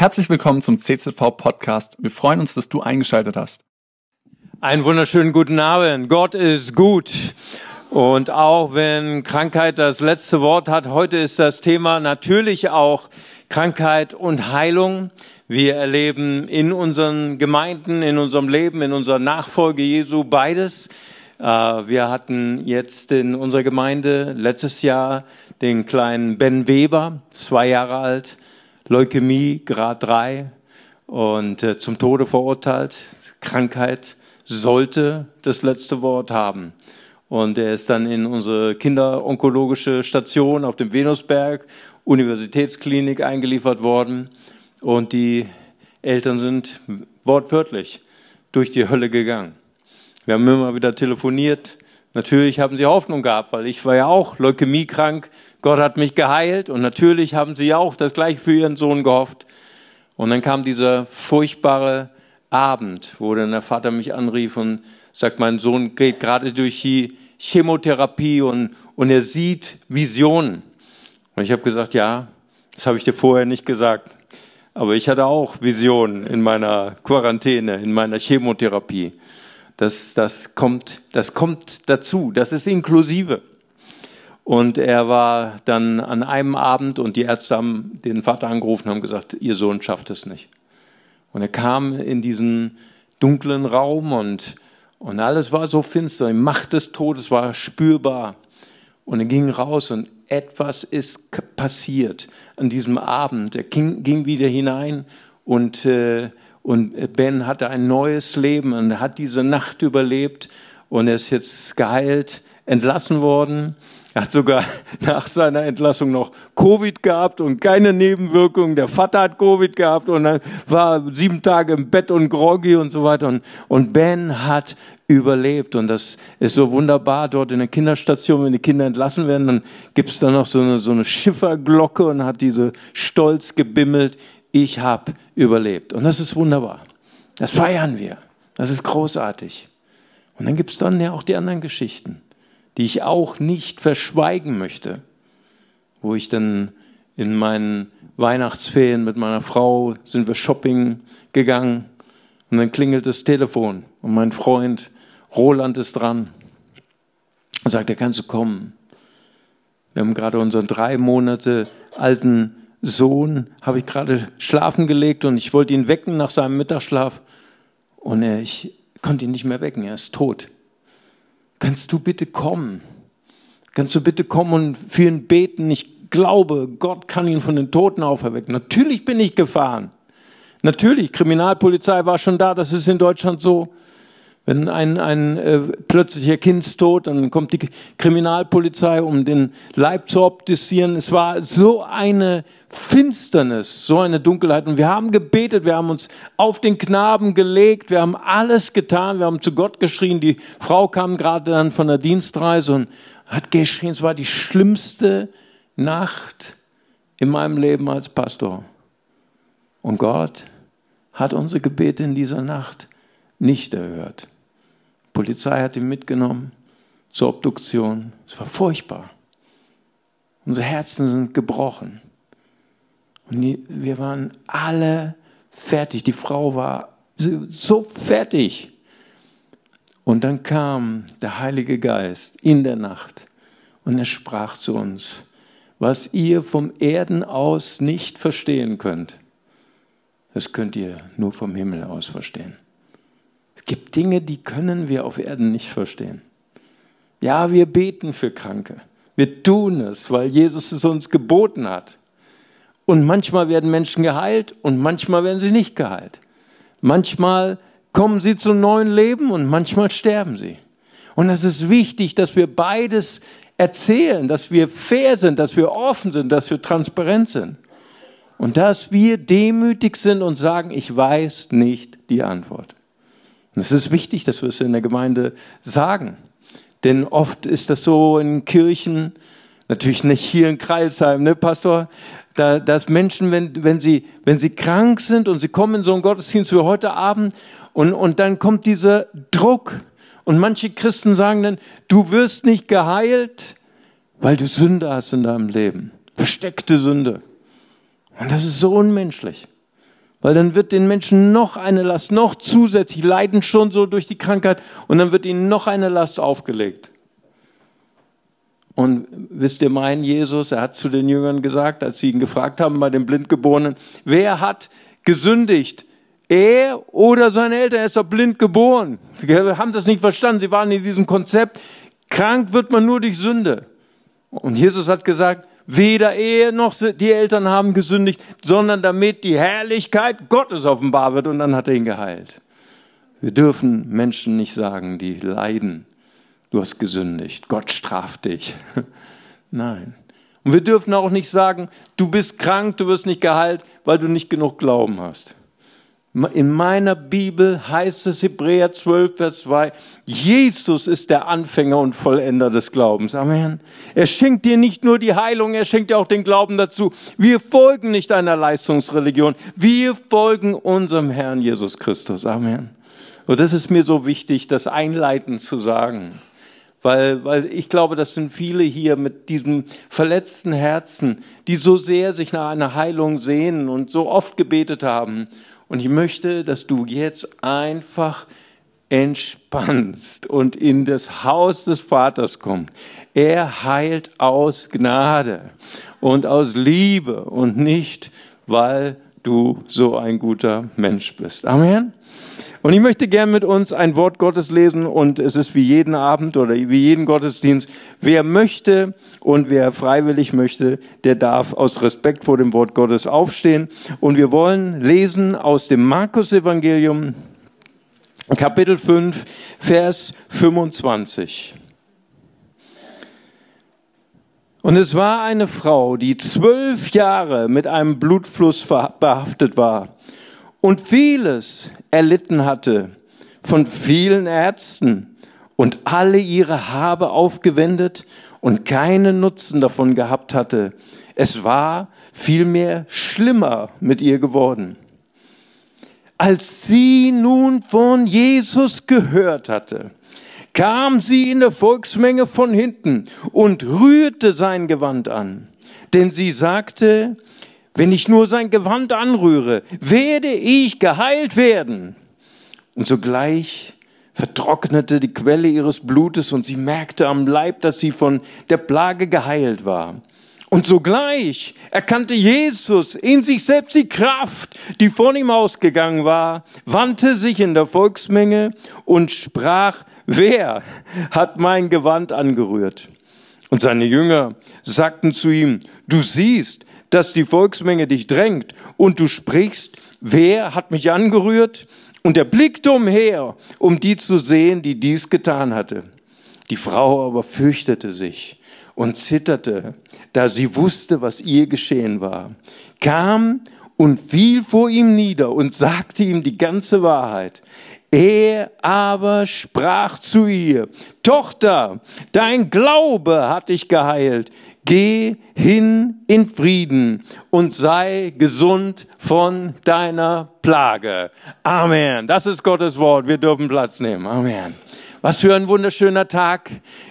Herzlich willkommen zum CZV Podcast. Wir freuen uns, dass du eingeschaltet hast. Einen wunderschönen guten Abend. Gott ist gut. Und auch wenn Krankheit das letzte Wort hat, heute ist das Thema natürlich auch Krankheit und Heilung. Wir erleben in unseren Gemeinden, in unserem Leben, in unserer Nachfolge Jesu beides. Äh, wir hatten jetzt in unserer Gemeinde letztes Jahr den kleinen Ben Weber, zwei Jahre alt, Leukämie, Grad 3 und äh, zum Tode verurteilt. Krankheit sollte das letzte Wort haben. Und er ist dann in unsere kinderonkologische Station auf dem Venusberg, Universitätsklinik eingeliefert worden. Und die Eltern sind wortwörtlich durch die Hölle gegangen. Wir haben immer wieder telefoniert. Natürlich haben sie Hoffnung gehabt, weil ich war ja auch leukämiekrank. Gott hat mich geheilt und natürlich haben sie auch das gleiche für ihren Sohn gehofft. Und dann kam dieser furchtbare Abend, wo dann der Vater mich anrief und sagt, mein Sohn geht gerade durch die Chemotherapie und, und er sieht Visionen. Und ich habe gesagt, ja, das habe ich dir vorher nicht gesagt. Aber ich hatte auch Visionen in meiner Quarantäne, in meiner Chemotherapie. Das, das, kommt, das kommt dazu, das ist inklusive. Und er war dann an einem Abend und die Ärzte haben den Vater angerufen und haben gesagt, ihr Sohn schafft es nicht. Und er kam in diesen dunklen Raum und, und alles war so finster. Die Macht des Todes war spürbar. Und er ging raus und etwas ist passiert an diesem Abend. Er ging, ging wieder hinein und äh, und Ben hatte ein neues Leben und hat diese Nacht überlebt und er ist jetzt geheilt, entlassen worden. Er hat sogar nach seiner Entlassung noch Covid gehabt und keine Nebenwirkungen. Der Vater hat Covid gehabt und dann war sieben Tage im Bett und groggy und so weiter. Und, und Ben hat überlebt. Und das ist so wunderbar dort in der Kinderstation, wenn die Kinder entlassen werden, dann gibt es da noch so eine, so eine Schifferglocke und hat diese Stolz gebimmelt ich habe überlebt. Und das ist wunderbar. Das feiern wir. Das ist großartig. Und dann gibt es dann ja auch die anderen Geschichten, die ich auch nicht verschweigen möchte, wo ich dann in meinen Weihnachtsferien mit meiner Frau sind wir shopping gegangen und dann klingelt das Telefon und mein Freund Roland ist dran und sagt, er kannst du kommen. Wir haben gerade unseren drei Monate alten Sohn habe ich gerade schlafen gelegt und ich wollte ihn wecken nach seinem Mittagsschlaf und ich konnte ihn nicht mehr wecken, er ist tot. Kannst du bitte kommen? Kannst du bitte kommen und für ihn beten? Ich glaube, Gott kann ihn von den Toten auferwecken. Natürlich bin ich gefahren. Natürlich, Kriminalpolizei war schon da, das ist in Deutschland so. Wenn ein, ein äh, plötzlicher Kindstod, dann kommt die Kriminalpolizei, um den Leib zu obduzieren. Es war so eine Finsternis, so eine Dunkelheit. Und wir haben gebetet, wir haben uns auf den Knaben gelegt, wir haben alles getan, wir haben zu Gott geschrien. Die Frau kam gerade dann von der Dienstreise und hat geschrien, es war die schlimmste Nacht in meinem Leben als Pastor. Und Gott hat unsere Gebete in dieser Nacht nicht erhört. Die Polizei hat ihn mitgenommen zur Obduktion. Es war furchtbar. Unsere Herzen sind gebrochen. Und wir waren alle fertig. Die Frau war so fertig. Und dann kam der Heilige Geist in der Nacht und er sprach zu uns, was ihr vom Erden aus nicht verstehen könnt, das könnt ihr nur vom Himmel aus verstehen. Es gibt Dinge, die können wir auf Erden nicht verstehen. Ja, wir beten für Kranke. Wir tun es, weil Jesus es uns geboten hat. Und manchmal werden Menschen geheilt und manchmal werden sie nicht geheilt. Manchmal kommen sie zum neuen Leben und manchmal sterben sie. Und es ist wichtig, dass wir beides erzählen, dass wir fair sind, dass wir offen sind, dass wir transparent sind. Und dass wir demütig sind und sagen, ich weiß nicht die Antwort. Und es ist wichtig, dass wir es in der Gemeinde sagen. Denn oft ist das so in Kirchen, natürlich nicht hier in Kreilsheim, ne, Pastor, da, dass Menschen, wenn, wenn, sie, wenn sie krank sind und sie kommen in so einen Gottesdienst wie heute Abend und, und dann kommt dieser Druck und manche Christen sagen dann, du wirst nicht geheilt, weil du Sünde hast in deinem Leben. Versteckte Sünde. Und das ist so unmenschlich. Weil dann wird den Menschen noch eine Last, noch zusätzlich, leiden schon so durch die Krankheit und dann wird ihnen noch eine Last aufgelegt. Und wisst ihr, mein Jesus, er hat zu den Jüngern gesagt, als sie ihn gefragt haben bei den Blindgeborenen, wer hat gesündigt? Er oder seine Eltern? Er ist doch blind geboren. Sie haben das nicht verstanden. Sie waren in diesem Konzept, krank wird man nur durch Sünde. Und Jesus hat gesagt, weder er noch die Eltern haben gesündigt, sondern damit die Herrlichkeit Gottes offenbar wird. Und dann hat er ihn geheilt. Wir dürfen Menschen nicht sagen, die leiden, du hast gesündigt, Gott straft dich. Nein. Und wir dürfen auch nicht sagen, du bist krank, du wirst nicht geheilt, weil du nicht genug Glauben hast. In meiner Bibel heißt es Hebräer 12, Vers 2, Jesus ist der Anfänger und Vollender des Glaubens. Amen. Er schenkt dir nicht nur die Heilung, er schenkt dir auch den Glauben dazu. Wir folgen nicht einer Leistungsreligion, wir folgen unserem Herrn Jesus Christus. Amen. Und das ist mir so wichtig, das einleitend zu sagen. Weil, weil ich glaube, das sind viele hier mit diesem verletzten Herzen, die so sehr sich nach einer Heilung sehnen und so oft gebetet haben. Und ich möchte, dass du jetzt einfach entspannst und in das Haus des Vaters kommst. Er heilt aus Gnade und aus Liebe und nicht, weil du so ein guter Mensch bist. Amen. Und ich möchte gern mit uns ein Wort Gottes lesen und es ist wie jeden Abend oder wie jeden Gottesdienst. Wer möchte und wer freiwillig möchte, der darf aus Respekt vor dem Wort Gottes aufstehen. Und wir wollen lesen aus dem Markus Evangelium, Kapitel 5, Vers 25. Und es war eine Frau, die zwölf Jahre mit einem Blutfluss behaftet war und vieles erlitten hatte von vielen Ärzten und alle ihre Habe aufgewendet und keinen Nutzen davon gehabt hatte. Es war vielmehr schlimmer mit ihr geworden. Als sie nun von Jesus gehört hatte, kam sie in der Volksmenge von hinten und rührte sein Gewand an. Denn sie sagte, wenn ich nur sein Gewand anrühre, werde ich geheilt werden. Und sogleich vertrocknete die Quelle ihres Blutes und sie merkte am Leib, dass sie von der Plage geheilt war. Und sogleich erkannte Jesus in sich selbst die Kraft, die von ihm ausgegangen war, wandte sich in der Volksmenge und sprach, wer hat mein Gewand angerührt? Und seine Jünger sagten zu ihm, du siehst, dass die Volksmenge dich drängt und du sprichst, wer hat mich angerührt? Und er blickte umher, um die zu sehen, die dies getan hatte. Die Frau aber fürchtete sich und zitterte, da sie wusste, was ihr geschehen war, kam und fiel vor ihm nieder und sagte ihm die ganze Wahrheit. Er aber sprach zu ihr, Tochter, dein Glaube hat dich geheilt. Geh hin in Frieden und sei gesund von deiner Plage. Amen. Das ist Gottes Wort. Wir dürfen Platz nehmen. Amen. Was für ein wunderschöner Tag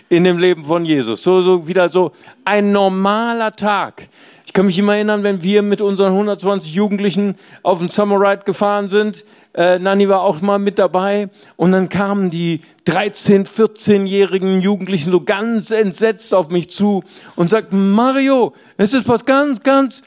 in dem Leben von Jesus. So, so wieder so ein normaler Tag. Ich kann mich immer erinnern, wenn wir mit unseren 120 Jugendlichen auf den Ride gefahren sind äh, Nanni war auch mal mit dabei. Und dann kamen die 13-, 14-jährigen Jugendlichen so ganz entsetzt auf mich zu und sagten, Mario, es ist was ganz, ganz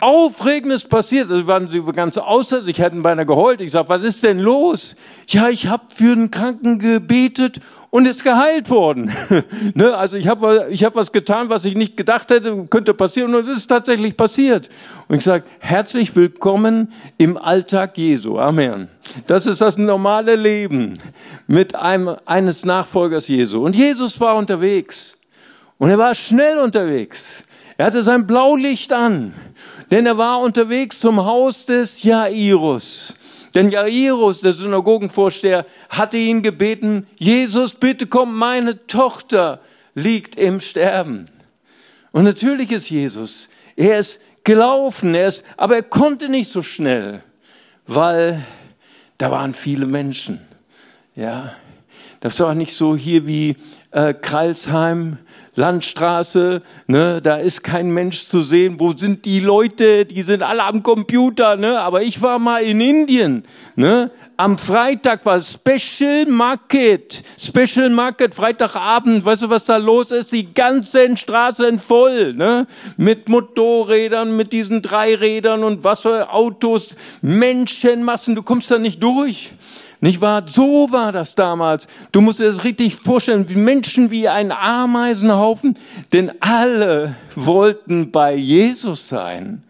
Aufregendes passiert. Also waren sie ganz außer sich, hätten beinahe geheult. Ich sag, was ist denn los? Ja, ich habe für den Kranken gebetet und ist geheilt worden. ne? Also ich habe ich hab was getan, was ich nicht gedacht hätte, könnte passieren und es ist tatsächlich passiert. Und ich sage, herzlich willkommen im Alltag Jesu. Amen. Das ist das normale Leben mit einem, eines Nachfolgers Jesu. Und Jesus war unterwegs. Und er war schnell unterwegs. Er hatte sein Blaulicht an, denn er war unterwegs zum Haus des Jairus. Denn Jairus, der Synagogenvorsteher, hatte ihn gebeten, Jesus, bitte komm, meine Tochter liegt im Sterben. Und natürlich ist Jesus, er ist gelaufen, er ist, aber er konnte nicht so schnell, weil da waren viele Menschen. Ja, das war nicht so hier wie äh, Kreilsheim, Landstraße, ne, da ist kein Mensch zu sehen. Wo sind die Leute? Die sind alle am Computer, ne? Aber ich war mal in Indien, ne? Am Freitag war Special Market, Special Market, Freitagabend. Weißt du, was da los ist? Die ganzen Straßen voll, ne? Mit Motorrädern, mit diesen Dreirädern und was für Autos, Menschenmassen. Du kommst da nicht durch. Nicht wahr? So war das damals. Du musst dir das richtig vorstellen, wie Menschen wie ein Ameisenhaufen, denn alle wollten bei Jesus sein.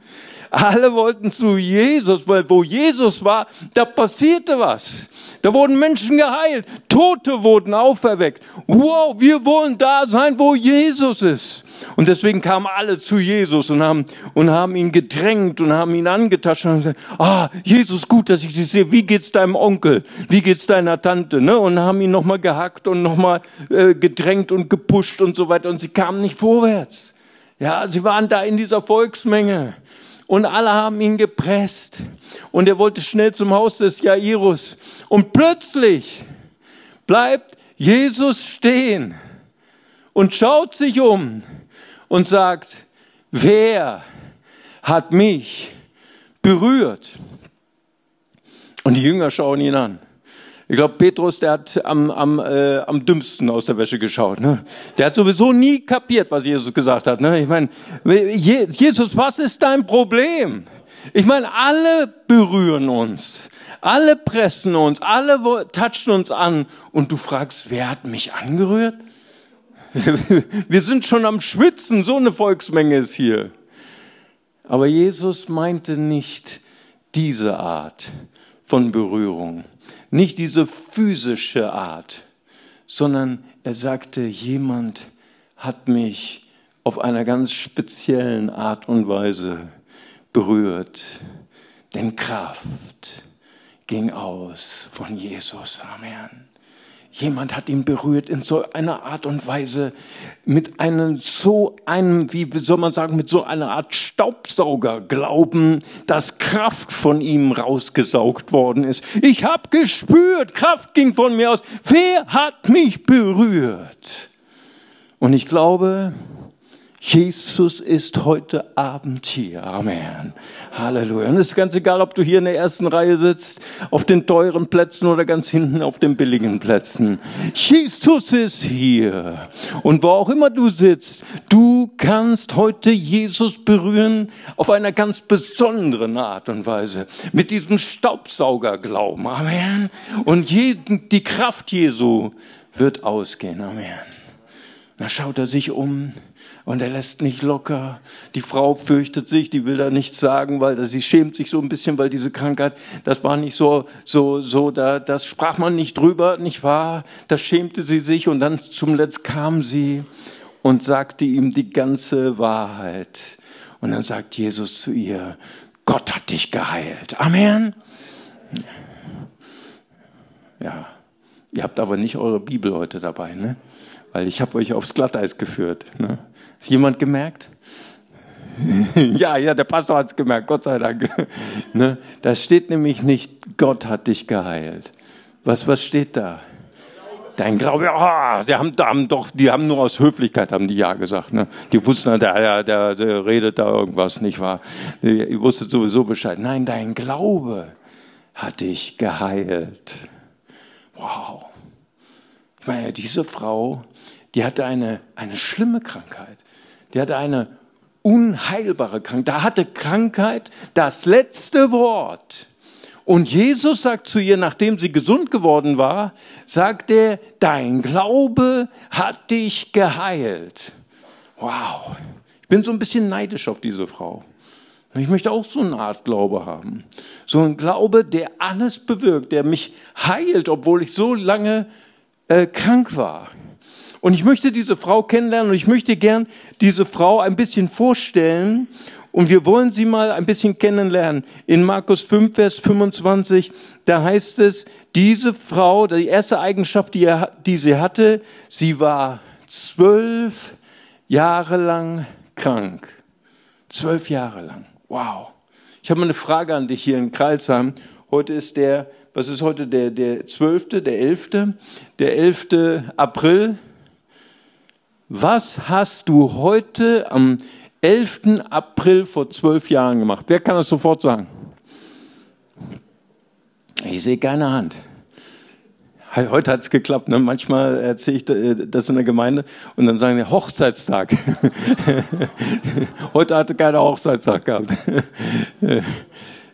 Alle wollten zu Jesus, weil wo Jesus war, da passierte was. Da wurden Menschen geheilt, Tote wurden auferweckt. Wow, wir wollen da sein, wo Jesus ist. Und deswegen kamen alle zu Jesus und haben, und haben ihn gedrängt und haben ihn angetatscht und haben gesagt, ah, Jesus, gut, dass ich dich sehe. Wie geht's deinem Onkel? Wie geht's deiner Tante? Ne? Und haben ihn nochmal gehackt und nochmal äh, gedrängt und gepusht und so weiter. Und sie kamen nicht vorwärts. Ja, sie waren da in dieser Volksmenge. Und alle haben ihn gepresst. Und er wollte schnell zum Haus des Jairus. Und plötzlich bleibt Jesus stehen und schaut sich um und sagt, wer hat mich berührt? Und die Jünger schauen ihn an. Ich glaube, Petrus, der hat am, am, äh, am dümmsten aus der Wäsche geschaut. Ne? Der hat sowieso nie kapiert, was Jesus gesagt hat. Ne? Ich meine, Jesus, was ist dein Problem? Ich meine, alle berühren uns, alle pressen uns, alle touchen uns an. Und du fragst, wer hat mich angerührt? Wir sind schon am Schwitzen, so eine Volksmenge ist hier. Aber Jesus meinte nicht diese Art von Berührung nicht diese physische Art, sondern er sagte, jemand hat mich auf einer ganz speziellen Art und Weise berührt. Denn Kraft ging aus von Jesus. Amen. Jemand hat ihn berührt in so einer Art und Weise, mit einem so einem, wie soll man sagen, mit so einer Art Staubsauger glauben, dass Kraft von ihm rausgesaugt worden ist. Ich habe gespürt, Kraft ging von mir aus. Wer hat mich berührt? Und ich glaube, Jesus ist heute Abend hier. Amen. Halleluja. Und es ist ganz egal, ob du hier in der ersten Reihe sitzt, auf den teuren Plätzen oder ganz hinten auf den billigen Plätzen. Jesus ist hier. Und wo auch immer du sitzt, du kannst heute Jesus berühren auf einer ganz besonderen Art und Weise. Mit diesem Staubsaugerglauben. Amen. Und die Kraft Jesu wird ausgehen. Amen. Da schaut er sich um und er lässt nicht locker. Die Frau fürchtet sich, die will da nichts sagen, weil sie schämt sich so ein bisschen, weil diese Krankheit, das war nicht so, so, so, da, das sprach man nicht drüber, nicht wahr? Da schämte sie sich und dann zum Letzt kam sie und sagte ihm die ganze Wahrheit. Und dann sagt Jesus zu ihr, Gott hat dich geheilt. Amen. Ja, ihr habt aber nicht eure Bibel heute dabei, ne? Weil ich habe euch aufs Glatteis geführt. Ne? Ist jemand gemerkt? ja, ja, der Pastor hat es gemerkt, Gott sei Dank. ne? Da steht nämlich nicht, Gott hat dich geheilt. Was, was steht da? Dein Glaube, oh, sie haben, haben doch, die haben nur aus Höflichkeit haben die ja gesagt. Ne? Die wussten, der, der, der redet da irgendwas, nicht wahr? Die wusste sowieso Bescheid. Nein, dein Glaube hat dich geheilt. Wow. Ich meine, diese Frau, die hatte eine, eine schlimme Krankheit die hatte eine unheilbare Krankheit. Da hatte Krankheit das letzte Wort. Und Jesus sagt zu ihr, nachdem sie gesund geworden war, sagt er, dein Glaube hat dich geheilt. Wow. Ich bin so ein bisschen neidisch auf diese Frau. Ich möchte auch so eine Art Glaube haben. So ein Glaube, der alles bewirkt, der mich heilt, obwohl ich so lange äh, krank war. Und ich möchte diese Frau kennenlernen und ich möchte gern diese Frau ein bisschen vorstellen. Und wir wollen sie mal ein bisschen kennenlernen. In Markus 5, Vers 25, da heißt es, diese Frau, die erste Eigenschaft, die, er, die sie hatte, sie war zwölf Jahre lang krank. Zwölf Jahre lang. Wow. Ich habe mal eine Frage an dich hier in Kreilsheim. Heute ist der, was ist heute der, der 12., der 11., der 11. April was hast du heute am 11. April vor zwölf Jahren gemacht? Wer kann das sofort sagen? Ich sehe keine Hand. Heute hat es geklappt. Ne? Manchmal erzähle ich äh, das in der Gemeinde und dann sagen wir Hochzeitstag. Heute hatte keiner Hochzeitstag gehabt.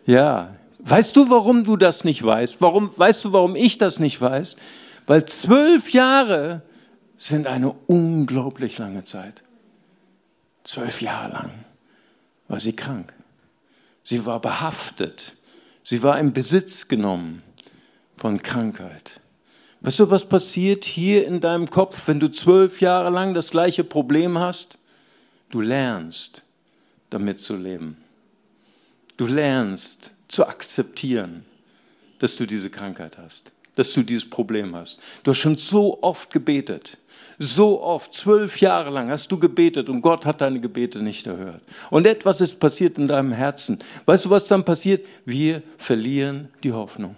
ja. Weißt du, warum du das nicht weißt? Warum, weißt du, warum ich das nicht weiß? Weil zwölf Jahre sind eine unglaublich lange Zeit. Zwölf Jahre lang war sie krank. Sie war behaftet. Sie war im Besitz genommen von Krankheit. Weißt du, was passiert hier in deinem Kopf, wenn du zwölf Jahre lang das gleiche Problem hast? Du lernst, damit zu leben. Du lernst zu akzeptieren, dass du diese Krankheit hast, dass du dieses Problem hast. Du hast schon so oft gebetet. So oft, zwölf Jahre lang hast du gebetet und Gott hat deine Gebete nicht erhört. Und etwas ist passiert in deinem Herzen. Weißt du, was dann passiert? Wir verlieren die Hoffnung.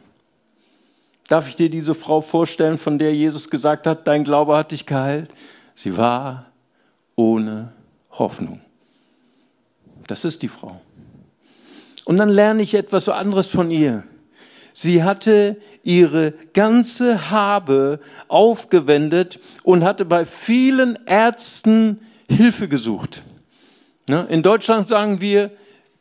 Darf ich dir diese Frau vorstellen, von der Jesus gesagt hat, dein Glaube hat dich geheilt? Sie war ohne Hoffnung. Das ist die Frau. Und dann lerne ich etwas so anderes von ihr. Sie hatte ihre ganze Habe aufgewendet und hatte bei vielen Ärzten Hilfe gesucht. Ne? In Deutschland sagen wir,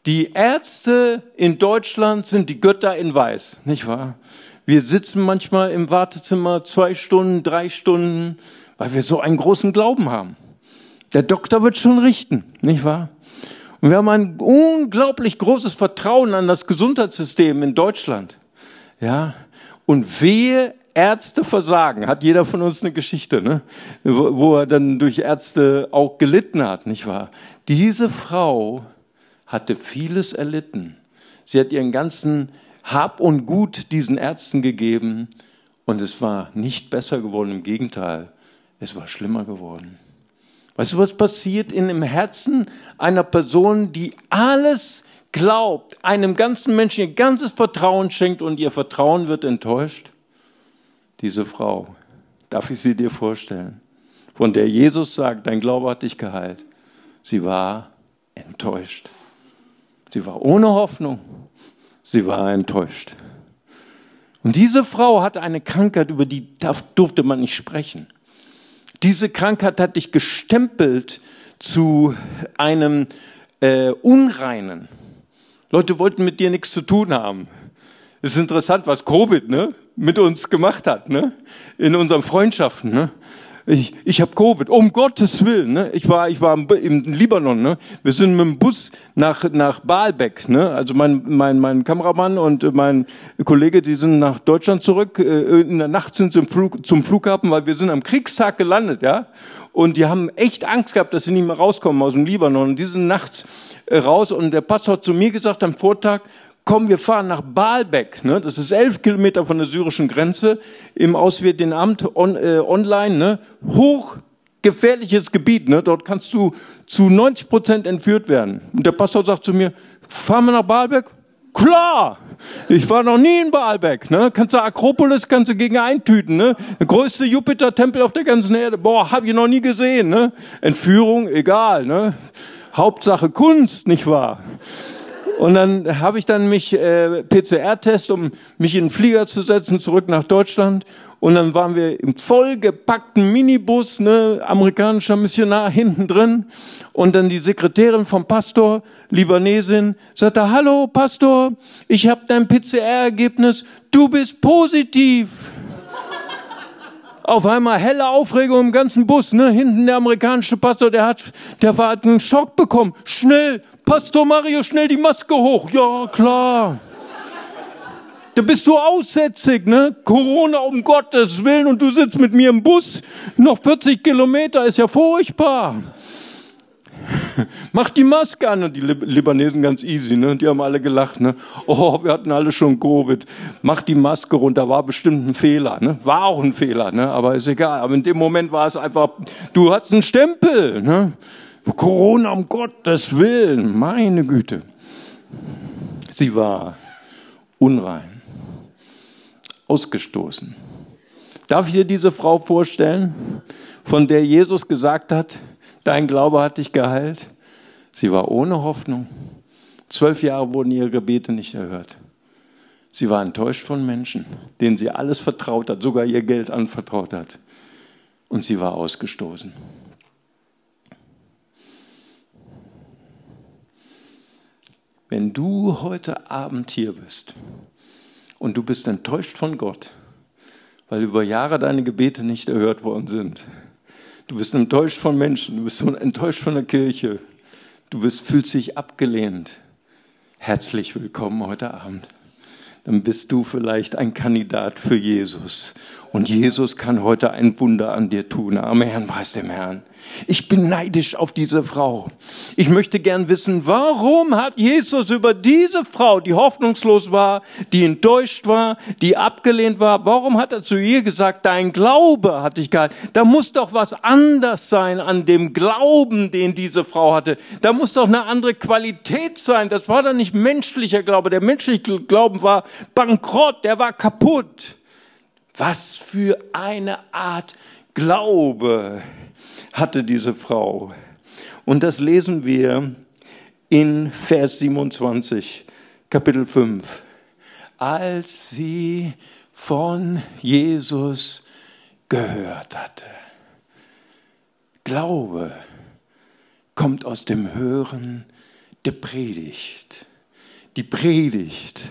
die Ärzte in Deutschland sind die Götter in Weiß, nicht wahr? Wir sitzen manchmal im Wartezimmer zwei Stunden, drei Stunden, weil wir so einen großen Glauben haben. Der Doktor wird schon richten, nicht wahr? Und wir haben ein unglaublich großes Vertrauen an das Gesundheitssystem in Deutschland. Ja. Und wehe Ärzte versagen, hat jeder von uns eine Geschichte, ne? wo, wo er dann durch Ärzte auch gelitten hat, nicht wahr? Diese Frau hatte vieles erlitten. Sie hat ihren ganzen hab und Gut diesen Ärzten gegeben und es war nicht besser geworden, im Gegenteil, es war schlimmer geworden. Weißt du, was passiert in dem Herzen einer Person, die alles glaubt, einem ganzen Menschen ihr ganzes Vertrauen schenkt und ihr Vertrauen wird enttäuscht? Diese Frau, darf ich sie dir vorstellen, von der Jesus sagt, dein Glaube hat dich geheilt. Sie war enttäuscht. Sie war ohne Hoffnung. Sie war enttäuscht. Und diese Frau hatte eine Krankheit, über die durfte man nicht sprechen. Diese Krankheit hat dich gestempelt zu einem äh, Unreinen. Leute wollten mit dir nichts zu tun haben. Es ist interessant, was Covid ne, mit uns gemacht hat, ne, in unseren Freundschaften. Ne ich, ich habe Covid, um Gottes Willen. Ne? Ich war, ich war im Libanon. Ne? Wir sind mit dem Bus nach nach Baalbek. Ne? Also mein mein mein Kameramann und mein Kollege, die sind nach Deutschland zurück. Äh, in der Nacht sind sie zum, Flug, zum Flughafen, weil wir sind am Kriegstag gelandet, ja. Und die haben echt Angst gehabt, dass sie nicht mehr rauskommen aus dem Libanon. Und die sind nachts äh, raus. Und der Pastor hat zu mir gesagt am Vortag, komm, wir fahren nach Baalbek, ne? das ist elf Kilometer von der syrischen Grenze, im Auswärtigen Amt on, äh, online, ne? hochgefährliches Gebiet, ne? dort kannst du zu 90 Prozent entführt werden. Und der Pastor sagt zu mir, fahren wir nach Baalbek? Klar! Ich war noch nie in Baalbek. Ne? Kannst du Akropolis kannst du gegen eintüten. Ne? Der größte Jupiter-Tempel auf der ganzen Erde. Boah, hab ich noch nie gesehen. Ne? Entführung, egal. Ne? Hauptsache Kunst, nicht wahr? Und dann habe ich dann mich äh, PCR-Test, um mich in den Flieger zu setzen, zurück nach Deutschland. Und dann waren wir im vollgepackten Minibus, ne, amerikanischer Missionar hinten drin. Und dann die Sekretärin vom Pastor, Libanesin, sagte, hallo Pastor, ich habe dein PCR-Ergebnis, du bist positiv. Auf einmal helle Aufregung im ganzen Bus, ne? Hinten der amerikanische Pastor, der hat, der war, einen Schock bekommen. Schnell, Pastor Mario, schnell die Maske hoch. Ja, klar. Da bist du aussätzig, ne? Corona um Gottes Willen und du sitzt mit mir im Bus. Noch 40 Kilometer ist ja furchtbar. Mach die Maske an. Und die Libanesen ganz easy, ne? Die haben alle gelacht, ne? Oh, wir hatten alle schon Covid. Mach die Maske runter. War bestimmt ein Fehler, ne? War auch ein Fehler, ne? Aber ist egal. Aber in dem Moment war es einfach, du hast einen Stempel, ne? Corona um Gottes Willen, meine Güte. Sie war unrein, ausgestoßen. Darf ich dir diese Frau vorstellen? von der Jesus gesagt hat, dein Glaube hat dich geheilt? Sie war ohne Hoffnung. Zwölf Jahre wurden ihre Gebete nicht erhört. Sie war enttäuscht von Menschen, denen sie alles vertraut hat, sogar ihr Geld anvertraut hat. Und sie war ausgestoßen. Wenn du heute Abend hier bist und du bist enttäuscht von Gott, weil über Jahre deine Gebete nicht erhört worden sind, du bist enttäuscht von Menschen, du bist enttäuscht von der Kirche, du bist, fühlst dich abgelehnt, herzlich willkommen heute Abend. Dann bist du vielleicht ein Kandidat für Jesus. Und Jesus kann heute ein Wunder an dir tun. Amen, preis dem Herrn. Ich bin neidisch auf diese Frau. Ich möchte gern wissen, warum hat Jesus über diese Frau, die hoffnungslos war, die enttäuscht war, die abgelehnt war, warum hat er zu ihr gesagt, dein Glaube hat dich gehalten? Da muss doch was anders sein an dem Glauben, den diese Frau hatte. Da muss doch eine andere Qualität sein. Das war doch nicht menschlicher Glaube. Der menschliche Glauben war bankrott, der war kaputt. Was für eine Art Glaube hatte diese Frau. Und das lesen wir in Vers 27, Kapitel 5. Als sie von Jesus gehört hatte. Glaube kommt aus dem Hören der Predigt. Die Predigt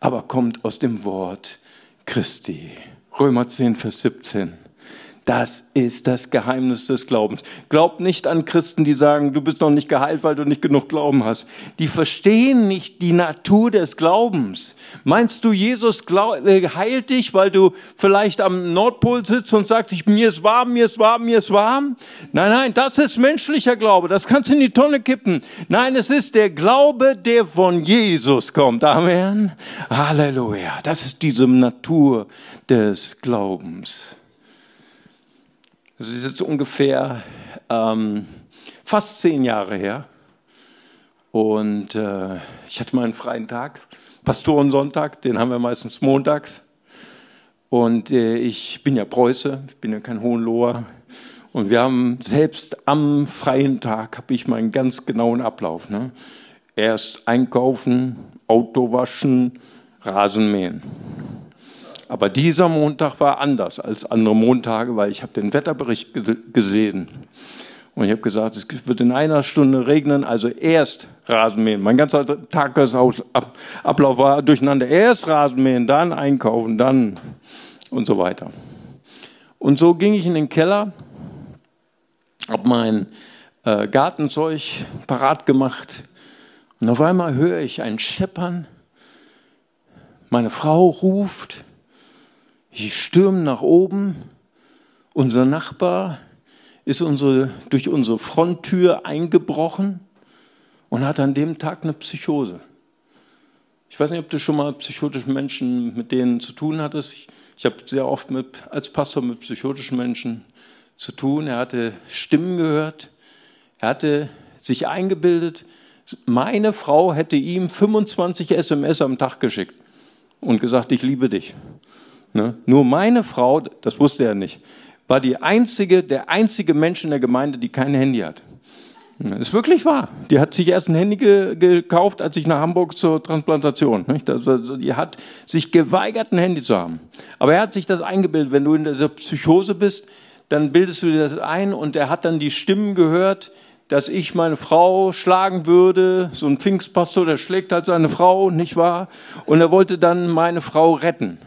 aber kommt aus dem Wort Christi. Römer 10, Vers 17. Das ist das Geheimnis des Glaubens. Glaubt nicht an Christen, die sagen, du bist noch nicht geheilt, weil du nicht genug Glauben hast. Die verstehen nicht die Natur des Glaubens. Meinst du, Jesus äh, heilt dich, weil du vielleicht am Nordpol sitzt und sagst, mir ist warm, mir ist warm, mir ist warm? Nein, nein, das ist menschlicher Glaube. Das kannst du in die Tonne kippen. Nein, es ist der Glaube, der von Jesus kommt. Amen. Halleluja. Das ist diese Natur des Glaubens. Das ist jetzt ungefähr ähm, fast zehn Jahre her. Und äh, ich hatte mal einen freien Tag, Pastorensonntag, den haben wir meistens montags. Und äh, ich bin ja Preuße, ich bin ja kein Hohenloher. Und wir haben selbst am freien Tag, habe ich meinen ganz genauen Ablauf. Ne? Erst einkaufen, Auto waschen, Rasen mähen. Aber dieser Montag war anders als andere Montage, weil ich habe den Wetterbericht gesehen. Und ich habe gesagt, es wird in einer Stunde regnen, also erst Rasenmähen. Mein ganzer Tagesablauf war durcheinander. Erst Rasenmähen, dann einkaufen, dann und so weiter. Und so ging ich in den Keller, habe mein äh, Gartenzeug parat gemacht und auf einmal höre ich ein Scheppern. Meine Frau ruft, ich stürme nach oben. Unser Nachbar ist unsere, durch unsere Fronttür eingebrochen und hat an dem Tag eine Psychose. Ich weiß nicht, ob du schon mal psychotischen Menschen mit denen zu tun hattest. Ich, ich habe sehr oft mit, als Pastor mit psychotischen Menschen zu tun. Er hatte Stimmen gehört. Er hatte sich eingebildet, meine Frau hätte ihm 25 SMS am Tag geschickt und gesagt, ich liebe dich. Ne? Nur meine Frau, das wusste er nicht, war die einzige, der einzige Mensch in der Gemeinde, die kein Handy hat. Das ist wirklich wahr. Die hat sich erst ein Handy ge gekauft, als ich nach Hamburg zur Transplantation. Nicht? Also die hat sich geweigert, ein Handy zu haben. Aber er hat sich das eingebildet. Wenn du in dieser Psychose bist, dann bildest du dir das ein und er hat dann die Stimmen gehört, dass ich meine Frau schlagen würde. So ein Pfingstpastor, der schlägt halt seine Frau, nicht wahr? Und er wollte dann meine Frau retten.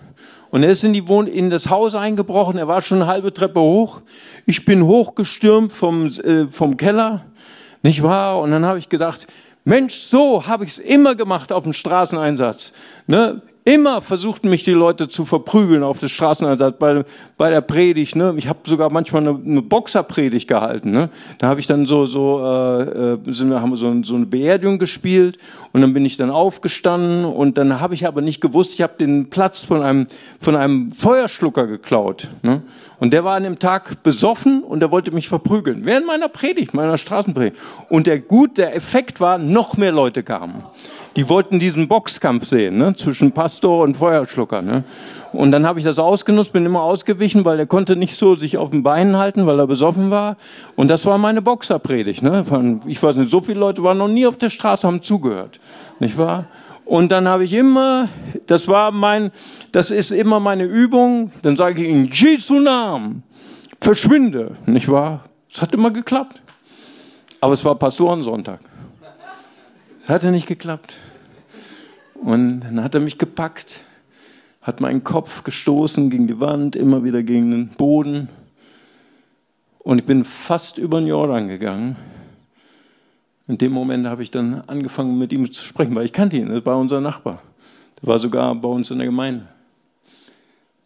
Und er ist in, die Wohn in das Haus eingebrochen, er war schon eine halbe Treppe hoch. Ich bin hochgestürmt vom, äh, vom Keller, nicht wahr? Und dann habe ich gedacht, Mensch, so habe ich es immer gemacht auf dem Straßeneinsatz. Ne? Immer versuchten mich die Leute zu verprügeln auf das Straßeneinsatz bei, bei der Predigt. Ne? Ich habe sogar manchmal eine, eine Boxerpredigt gehalten. Ne? Da habe ich dann so so äh, äh sind wir, haben wir so, so eine Beerdigung gespielt und dann bin ich dann aufgestanden und dann habe ich aber nicht gewusst, ich habe den Platz von einem von einem Feuerschlucker geklaut. Ne? Und der war an dem Tag besoffen und der wollte mich verprügeln während meiner Predigt, meiner Straßenpredigt. Und der gut, der Effekt war, noch mehr Leute kamen. Die wollten diesen Boxkampf sehen, ne? zwischen Pastor und Feuerschlucker. Ne? Und dann habe ich das ausgenutzt, bin immer ausgewichen, weil er konnte nicht so sich auf den Beinen halten, weil er besoffen war. Und das war meine Boxerpredigt. Ne? Von, ich weiß nicht, so viele Leute waren noch nie auf der Straße, haben zugehört. Nicht wahr? Und dann habe ich immer, das war mein, das ist immer meine Übung, dann sage ich ihnen, Jesu Namen, verschwinde, nicht wahr? Es hat immer geklappt. Aber es war Pastorensonntag. Es hatte nicht geklappt. Und dann hat er mich gepackt, hat meinen Kopf gestoßen gegen die Wand, immer wieder gegen den Boden. Und ich bin fast über den Jordan gegangen. In dem Moment habe ich dann angefangen, mit ihm zu sprechen, weil ich kannte ihn, das war unser Nachbar. Der war sogar bei uns in der Gemeinde.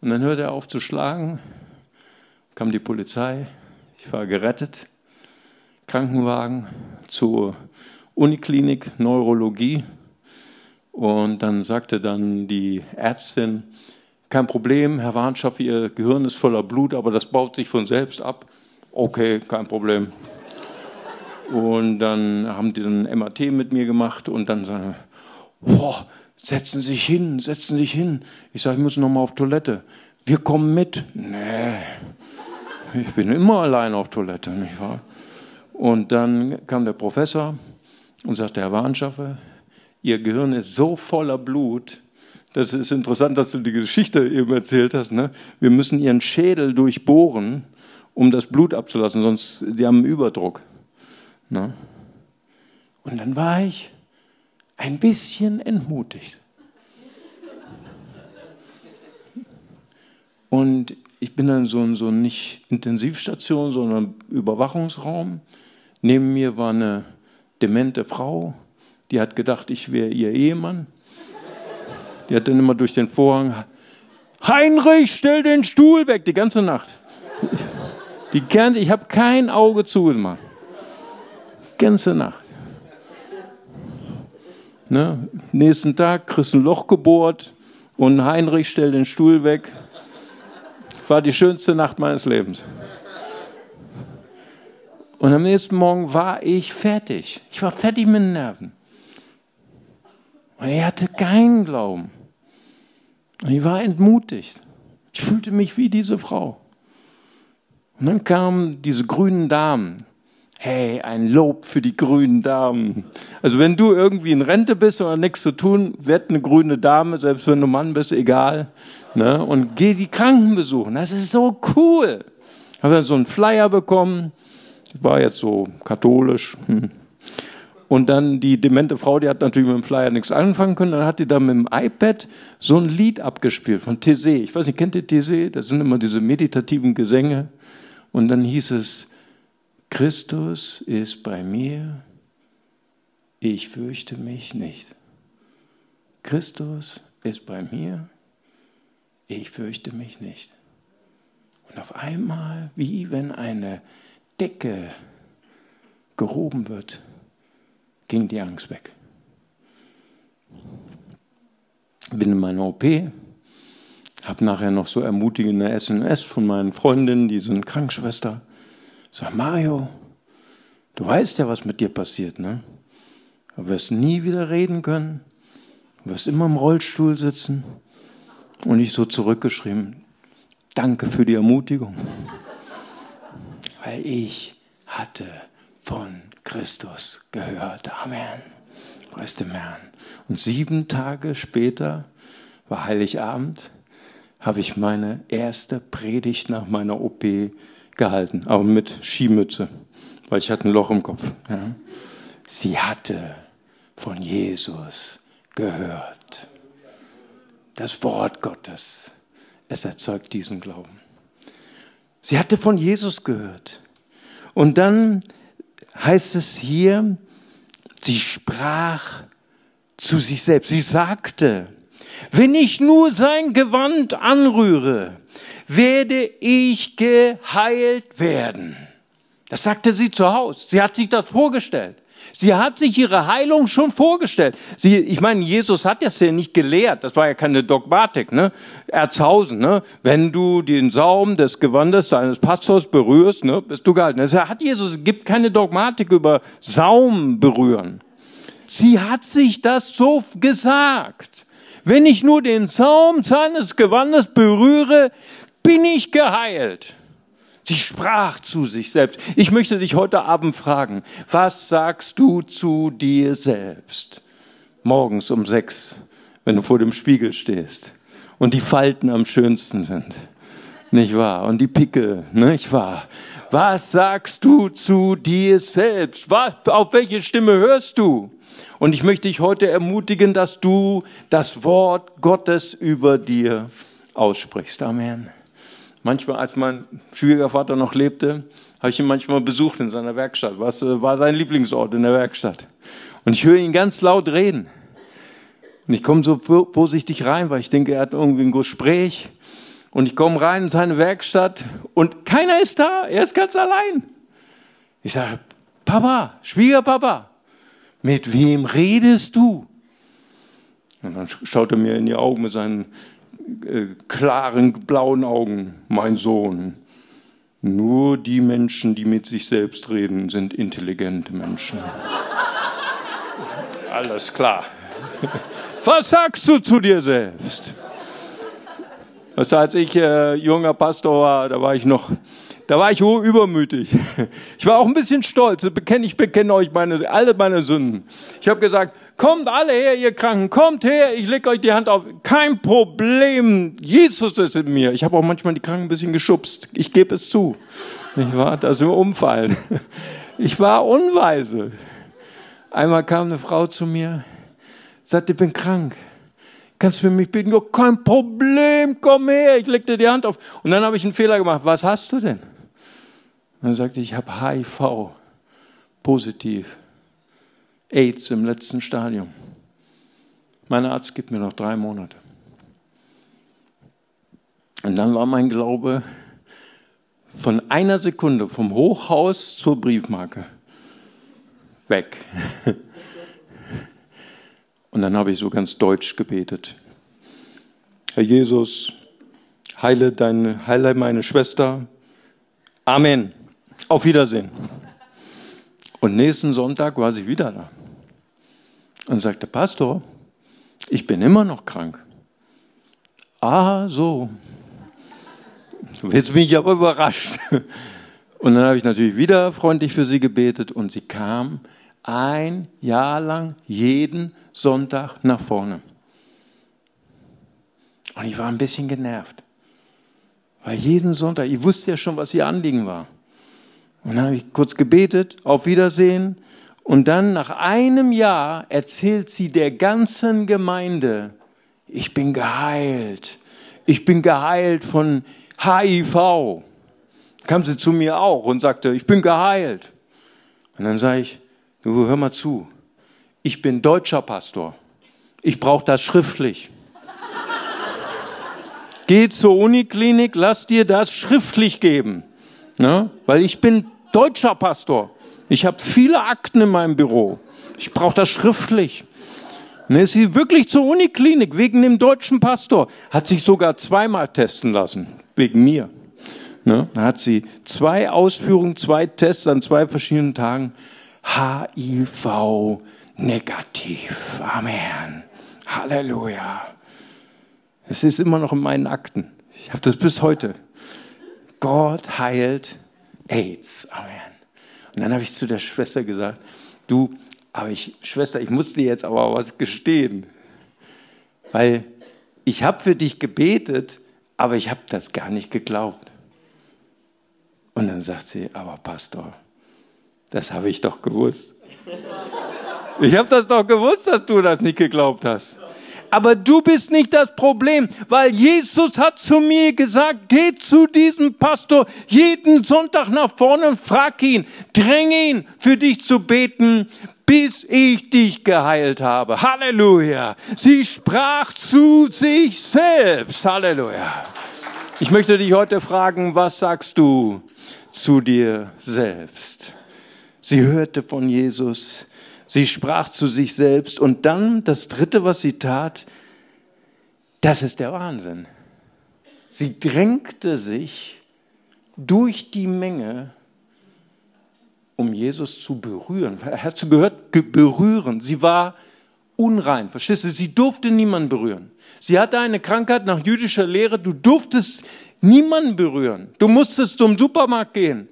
Und dann hörte er auf zu schlagen, kam die Polizei, ich war gerettet, Krankenwagen zur Uniklinik, Neurologie. Und dann sagte dann die Ärztin, kein Problem, Herr Warnschaff, Ihr Gehirn ist voller Blut, aber das baut sich von selbst ab. Okay, kein Problem. Und dann haben die dann MAT mit mir gemacht und dann sagen, boah, setzen Sie sich hin, setzen Sie sich hin. Ich sage, ich muss noch mal auf Toilette. Wir kommen mit. Nee, ich bin immer allein auf Toilette, nicht wahr? Und dann kam der Professor und sagte, Herr Warnschaffer, Ihr Gehirn ist so voller Blut, das ist interessant, dass du die Geschichte eben erzählt hast. Ne? Wir müssen Ihren Schädel durchbohren, um das Blut abzulassen, sonst Sie haben einen Überdruck. Ne? Und dann war ich ein bisschen entmutigt. Und ich bin dann so, so nicht Intensivstation, sondern Überwachungsraum. Neben mir war eine demente Frau, die hat gedacht, ich wäre ihr Ehemann. Die hat dann immer durch den Vorhang, Heinrich, stell den Stuhl weg, die ganze Nacht. Die ganze, ich habe kein Auge zugemacht ganze Nacht. Ne? Nächsten Tag kriegst ein Loch gebohrt und Heinrich stellt den Stuhl weg. War die schönste Nacht meines Lebens. Und am nächsten Morgen war ich fertig. Ich war fertig mit den Nerven. Und er hatte keinen Glauben. Und ich war entmutigt. Ich fühlte mich wie diese Frau. Und dann kamen diese grünen Damen, Hey, ein Lob für die grünen Damen. Also wenn du irgendwie in Rente bist oder nichts zu tun, werd eine grüne Dame, selbst wenn du Mann bist, egal. Ne? Und geh die Kranken besuchen. Das ist so cool. Ich habe so einen Flyer bekommen. War jetzt so katholisch. Hm. Und dann die demente Frau, die hat natürlich mit dem Flyer nichts anfangen können. Dann hat die da mit dem iPad so ein Lied abgespielt von Tese. Ich weiß nicht, kennt ihr Tese? Das sind immer diese meditativen Gesänge. Und dann hieß es, Christus ist bei mir, ich fürchte mich nicht. Christus ist bei mir, ich fürchte mich nicht. Und auf einmal, wie wenn eine Decke gehoben wird, ging die Angst weg. Bin in meiner OP, habe nachher noch so ermutigende SMS von meinen Freundinnen, die sind Krankenschwester. Sag, Mario, du weißt ja, was mit dir passiert, ne? Du wirst nie wieder reden können. Du wirst immer im Rollstuhl sitzen. Und ich so zurückgeschrieben, danke für die Ermutigung. Weil ich hatte von Christus gehört. Amen. Preis dem Herrn. Und sieben Tage später war Heiligabend, habe ich meine erste Predigt nach meiner OP gehalten, aber mit Skimütze, weil ich hatte ein Loch im Kopf. Ja. Sie hatte von Jesus gehört. Das Wort Gottes, es erzeugt diesen Glauben. Sie hatte von Jesus gehört. Und dann heißt es hier, sie sprach zu sich selbst. Sie sagte, wenn ich nur sein Gewand anrühre, werde ich geheilt werden. Das sagte sie zu Hause. Sie hat sich das vorgestellt. Sie hat sich ihre Heilung schon vorgestellt. Sie, ich meine, Jesus hat das ja nicht gelehrt. Das war ja keine Dogmatik, ne? Erzhausen, ne? Wenn du den Saum des Gewandes deines Pastors berührst, ne, bist du gehalten. Das hat Jesus, es gibt keine Dogmatik über Saum berühren. Sie hat sich das so gesagt. Wenn ich nur den Saum seines Gewandes berühre, bin ich geheilt. Sie sprach zu sich selbst. Ich möchte dich heute Abend fragen, was sagst du zu dir selbst? Morgens um sechs, wenn du vor dem Spiegel stehst und die Falten am schönsten sind. Nicht wahr? Und die Pickel, nicht wahr? Was sagst du zu dir selbst? Was, auf welche Stimme hörst du? Und ich möchte dich heute ermutigen, dass du das Wort Gottes über dir aussprichst. Amen. Manchmal, als mein Schwiegervater noch lebte, habe ich ihn manchmal besucht in seiner Werkstatt. Was äh, war sein Lieblingsort in der Werkstatt? Und ich höre ihn ganz laut reden. Und ich komme so vorsichtig rein, weil ich denke, er hat irgendwie ein Gespräch. Und ich komme rein in seine Werkstatt und keiner ist da. Er ist ganz allein. Ich sage, Papa, Schwiegerpapa, mit wem redest du? Und dann schaut er mir in die Augen mit seinen äh, klaren blauen Augen, mein Sohn. Nur die Menschen, die mit sich selbst reden, sind intelligente Menschen. Alles klar. Was sagst du zu dir selbst? Also als ich äh, junger Pastor war, da war ich noch, da war ich übermütig. Ich war auch ein bisschen stolz. Ich bekenne, ich bekenne euch meine, alle meine Sünden. Ich habe gesagt, kommt alle her, ihr Kranken, kommt her, ich lege euch die Hand auf. Kein Problem, Jesus ist in mir. Ich habe auch manchmal die Kranken ein bisschen geschubst. Ich gebe es zu. Nicht wahr? Dass wir umfallen. Ich war unweise. Einmal kam eine Frau zu mir, sagte, ich bin krank. Kannst du für mich beten? Ja, kein Problem, komm her, ich leg dir die Hand auf. Und dann habe ich einen Fehler gemacht. Was hast du denn? Und dann sagte ich, ich habe HIV, positiv, AIDS im letzten Stadium. Mein Arzt gibt mir noch drei Monate. Und dann war mein Glaube von einer Sekunde vom Hochhaus zur Briefmarke weg. Und dann habe ich so ganz deutsch gebetet. Herr Jesus, heile, deine, heile meine Schwester. Amen. Auf Wiedersehen. Und nächsten Sonntag war sie wieder da und sagte, Pastor, ich bin immer noch krank. Ah, so. Jetzt bin ich aber überrascht. Und dann habe ich natürlich wieder freundlich für sie gebetet und sie kam ein Jahr lang jeden Sonntag nach vorne. Und ich war ein bisschen genervt. Weil jeden Sonntag, ich wusste ja schon, was ihr Anliegen war. Und dann habe ich kurz gebetet, auf Wiedersehen. Und dann nach einem Jahr erzählt sie der ganzen Gemeinde, ich bin geheilt. Ich bin geheilt von HIV. Kam sie zu mir auch und sagte, ich bin geheilt. Und dann sage ich, du hör mal zu, ich bin deutscher Pastor. Ich brauche das schriftlich. Geh zur Uniklinik, lass dir das schriftlich geben. Ne? Weil ich bin deutscher Pastor. Ich habe viele Akten in meinem Büro. Ich brauche das schriftlich. Ne, ist sie wirklich zur Uniklinik wegen dem deutschen Pastor. Hat sich sogar zweimal testen lassen, wegen mir. Ne? Dann hat sie zwei Ausführungen, zwei Tests an zwei verschiedenen Tagen. HIV negativ. Amen. Halleluja. Es ist immer noch in meinen Akten. Ich habe das bis heute. Gott heilt AIDS. Amen. Und dann habe ich zu der Schwester gesagt, du, aber ich, Schwester, ich muss dir jetzt aber was gestehen. Weil ich habe für dich gebetet, aber ich habe das gar nicht geglaubt. Und dann sagt sie, aber Pastor, das habe ich doch gewusst. Ich habe das doch gewusst, dass du das nicht geglaubt hast. Aber du bist nicht das Problem, weil Jesus hat zu mir gesagt, geh zu diesem Pastor jeden Sonntag nach vorne und frag ihn, dränge ihn, für dich zu beten, bis ich dich geheilt habe. Halleluja. Sie sprach zu sich selbst. Halleluja. Ich möchte dich heute fragen, was sagst du zu dir selbst? Sie hörte von Jesus, sie sprach zu sich selbst und dann das Dritte, was sie tat, das ist der Wahnsinn. Sie drängte sich durch die Menge um Jesus zu berühren. Hast du gehört? Berühren. Sie war unrein. Verstehst du? Sie durfte niemanden berühren. Sie hatte eine Krankheit nach jüdischer Lehre. Du durftest niemanden berühren. Du musstest zum Supermarkt gehen.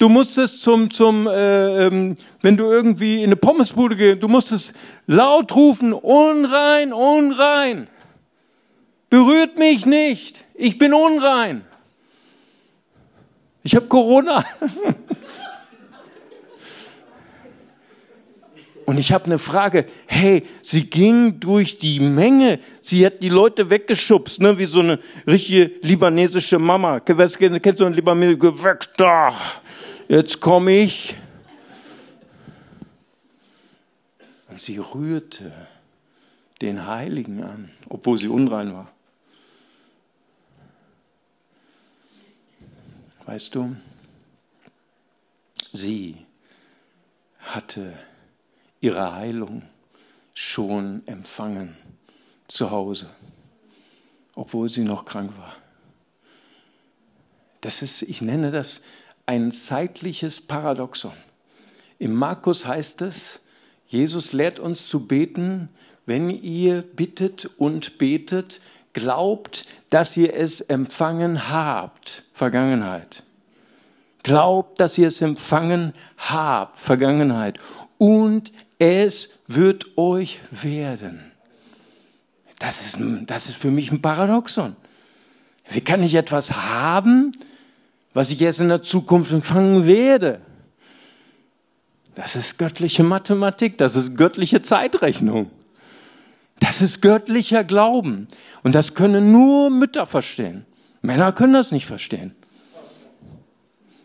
Du musstest zum, zum äh, ähm, wenn du irgendwie in eine Pommesbude gehst, du musstest laut rufen, unrein, unrein. Berührt mich nicht. Ich bin unrein. Ich habe Corona. Und ich habe eine Frage. Hey, sie ging durch die Menge. Sie hat die Leute weggeschubst, ne, wie so eine richtige libanesische Mama. Kennst du so eine libanesische? Weg da. Jetzt komme ich. Und sie rührte den Heiligen an, obwohl sie unrein war. Weißt du, sie hatte ihre Heilung schon empfangen zu Hause, obwohl sie noch krank war. Das ist, ich nenne das ein zeitliches Paradoxon. Im Markus heißt es, Jesus lehrt uns zu beten, wenn ihr bittet und betet, glaubt, dass ihr es empfangen habt. Vergangenheit. Glaubt, dass ihr es empfangen habt. Vergangenheit. Und es wird euch werden. Das ist, das ist für mich ein Paradoxon. Wie kann ich etwas haben, was ich erst in der Zukunft empfangen werde? Das ist göttliche Mathematik, das ist göttliche Zeitrechnung. Das ist göttlicher Glauben. Und das können nur Mütter verstehen. Männer können das nicht verstehen.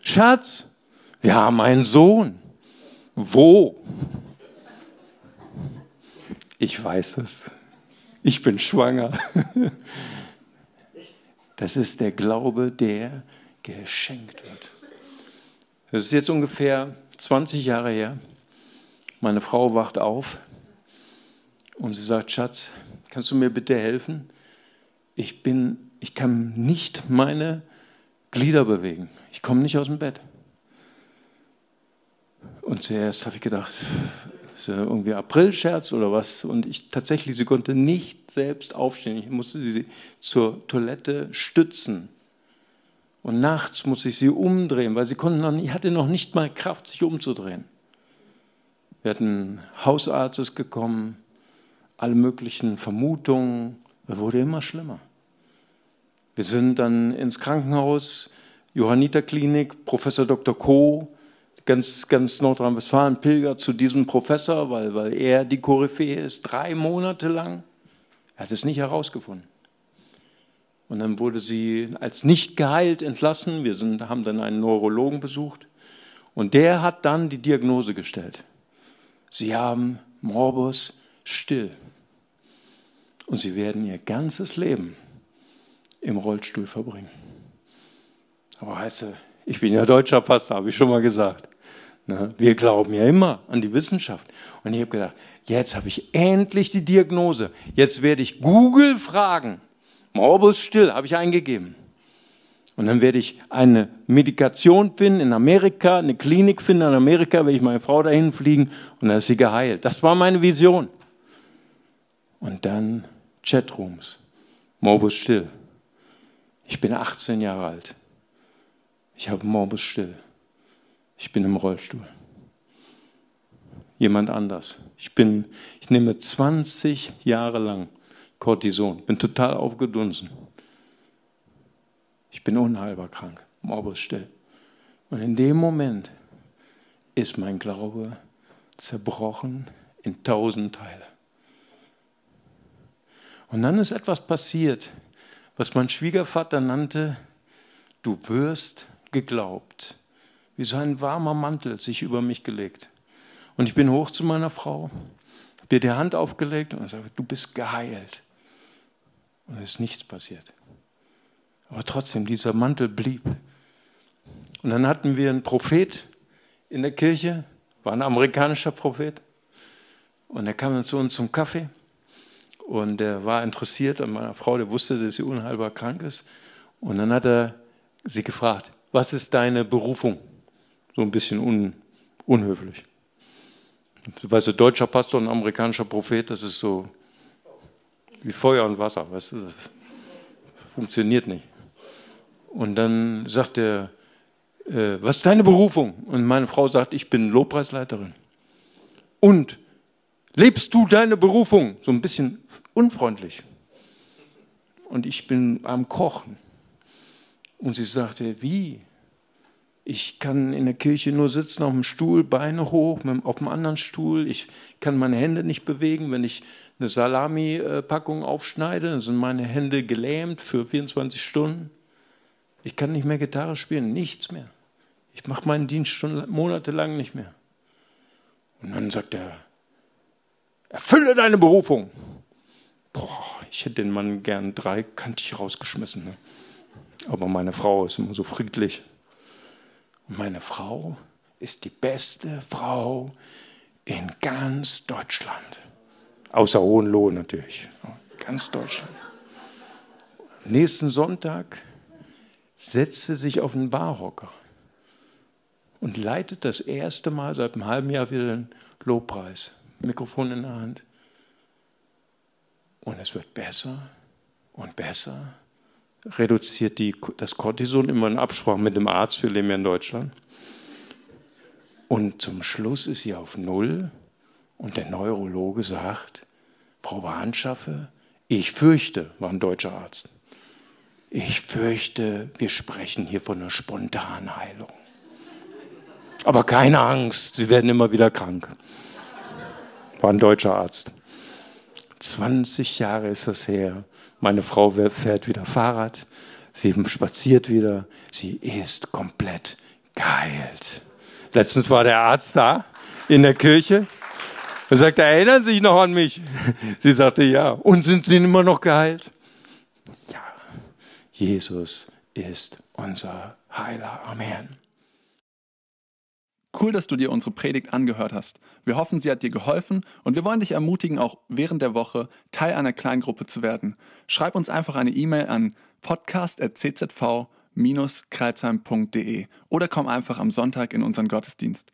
Schatz, wir haben einen Sohn. Wo? Ich weiß es. Ich bin schwanger. Das ist der Glaube, der geschenkt wird. Das ist jetzt ungefähr 20 Jahre her. Meine Frau wacht auf und sie sagt, Schatz, kannst du mir bitte helfen? Ich bin, ich kann nicht meine Glieder bewegen. Ich komme nicht aus dem Bett. Und zuerst habe ich gedacht, ist ja irgendwie Aprilscherz oder was. Und ich tatsächlich, sie konnte nicht selbst aufstehen. Ich musste sie zur Toilette stützen. Und nachts musste ich sie umdrehen, weil sie konnte noch nie, hatte noch nicht mal Kraft, sich umzudrehen. Wir hatten Hausarzt gekommen, alle möglichen Vermutungen. Es wurde immer schlimmer. Wir sind dann ins Krankenhaus, Johanniterklinik, Professor Dr. Koh, ganz, ganz Nordrhein-Westfalen pilgert zu diesem Professor, weil, weil er die Koryphäe ist, drei Monate lang. Er hat es nicht herausgefunden. Und dann wurde sie als nicht geheilt entlassen. Wir sind, haben dann einen Neurologen besucht. Und der hat dann die Diagnose gestellt. Sie haben Morbus still. Und sie werden ihr ganzes Leben im Rollstuhl verbringen. Aber heißt ich bin ja deutscher Pastor, habe ich schon mal gesagt. Ne? Wir glauben ja immer an die Wissenschaft. Und ich habe gedacht, jetzt habe ich endlich die Diagnose. Jetzt werde ich Google fragen. Morbus still, habe ich eingegeben. Und dann werde ich eine Medikation finden in Amerika, eine Klinik finden in Amerika, werde ich meine Frau dahin fliegen und dann ist sie geheilt. Das war meine Vision. Und dann Chatrooms. Morbus still. Ich bin 18 Jahre alt. Ich habe Morbus still. Ich bin im Rollstuhl. Jemand anders. Ich bin, ich nehme 20 Jahre lang Cortison, bin total aufgedunsen. Ich bin unheilbar krank, Morbus still. Und in dem Moment ist mein Glaube zerbrochen in tausend Teile. Und dann ist etwas passiert, was mein Schwiegervater nannte, du wirst geglaubt wie so ein warmer Mantel sich über mich gelegt. Und ich bin hoch zu meiner Frau, habe ihr die Hand aufgelegt und sage, du bist geheilt. Und es ist nichts passiert. Aber trotzdem, dieser Mantel blieb. Und dann hatten wir einen Prophet in der Kirche, war ein amerikanischer Prophet. Und er kam zu uns zum Kaffee. Und er war interessiert an meiner Frau, der wusste, dass sie unheilbar krank ist. Und dann hat er sie gefragt, was ist deine Berufung? so ein bisschen un, Unhöflich. Du weißt, ein deutscher Pastor und amerikanischer Prophet, das ist so wie Feuer und Wasser, weißt du, das funktioniert nicht. Und dann sagt er, äh, was ist deine Berufung? Und meine Frau sagt, ich bin Lobpreisleiterin. Und lebst du deine Berufung? So ein bisschen unfreundlich. Und ich bin am Kochen. Und sie sagte, wie? Ich kann in der Kirche nur sitzen auf dem Stuhl, Beine hoch, auf dem anderen Stuhl. Ich kann meine Hände nicht bewegen. Wenn ich eine Salami-Packung aufschneide, dann sind meine Hände gelähmt für 24 Stunden. Ich kann nicht mehr Gitarre spielen, nichts mehr. Ich mache meinen Dienst schon monatelang nicht mehr. Und dann sagt er, erfülle deine Berufung. Boah, ich hätte den Mann gern dreikantig rausgeschmissen. Ne? Aber meine Frau ist immer so friedlich. Und meine Frau ist die beste Frau in ganz Deutschland. Außer Hohenlohe natürlich. Ganz Deutschland. Nächsten Sonntag setzt sie sich auf den Barhocker und leitet das erste Mal seit einem halben Jahr wieder den Lobpreis. Mikrofon in der Hand. Und es wird besser und besser. Reduziert die, das Cortison immer in Absprache mit dem Arzt, wir leben ja in Deutschland. Und zum Schluss ist sie auf Null und der Neurologe sagt, Frau Warnschaffe, ich fürchte, war ein deutscher Arzt, ich fürchte, wir sprechen hier von einer Spontanheilung. Aber keine Angst, Sie werden immer wieder krank. War ein deutscher Arzt. 20 Jahre ist das her. Meine Frau fährt wieder Fahrrad. Sie spaziert wieder. Sie ist komplett geheilt. Letztens war der Arzt da in der Kirche und sagte, erinnern Sie sich noch an mich? Sie sagte, ja. Und sind Sie immer noch geheilt? Ja. Jesus ist unser Heiler. Amen. Cool, dass du dir unsere Predigt angehört hast. Wir hoffen, sie hat dir geholfen und wir wollen dich ermutigen, auch während der Woche Teil einer Kleingruppe zu werden. Schreib uns einfach eine E-Mail an podcast.czv-kreuzheim.de oder komm einfach am Sonntag in unseren Gottesdienst.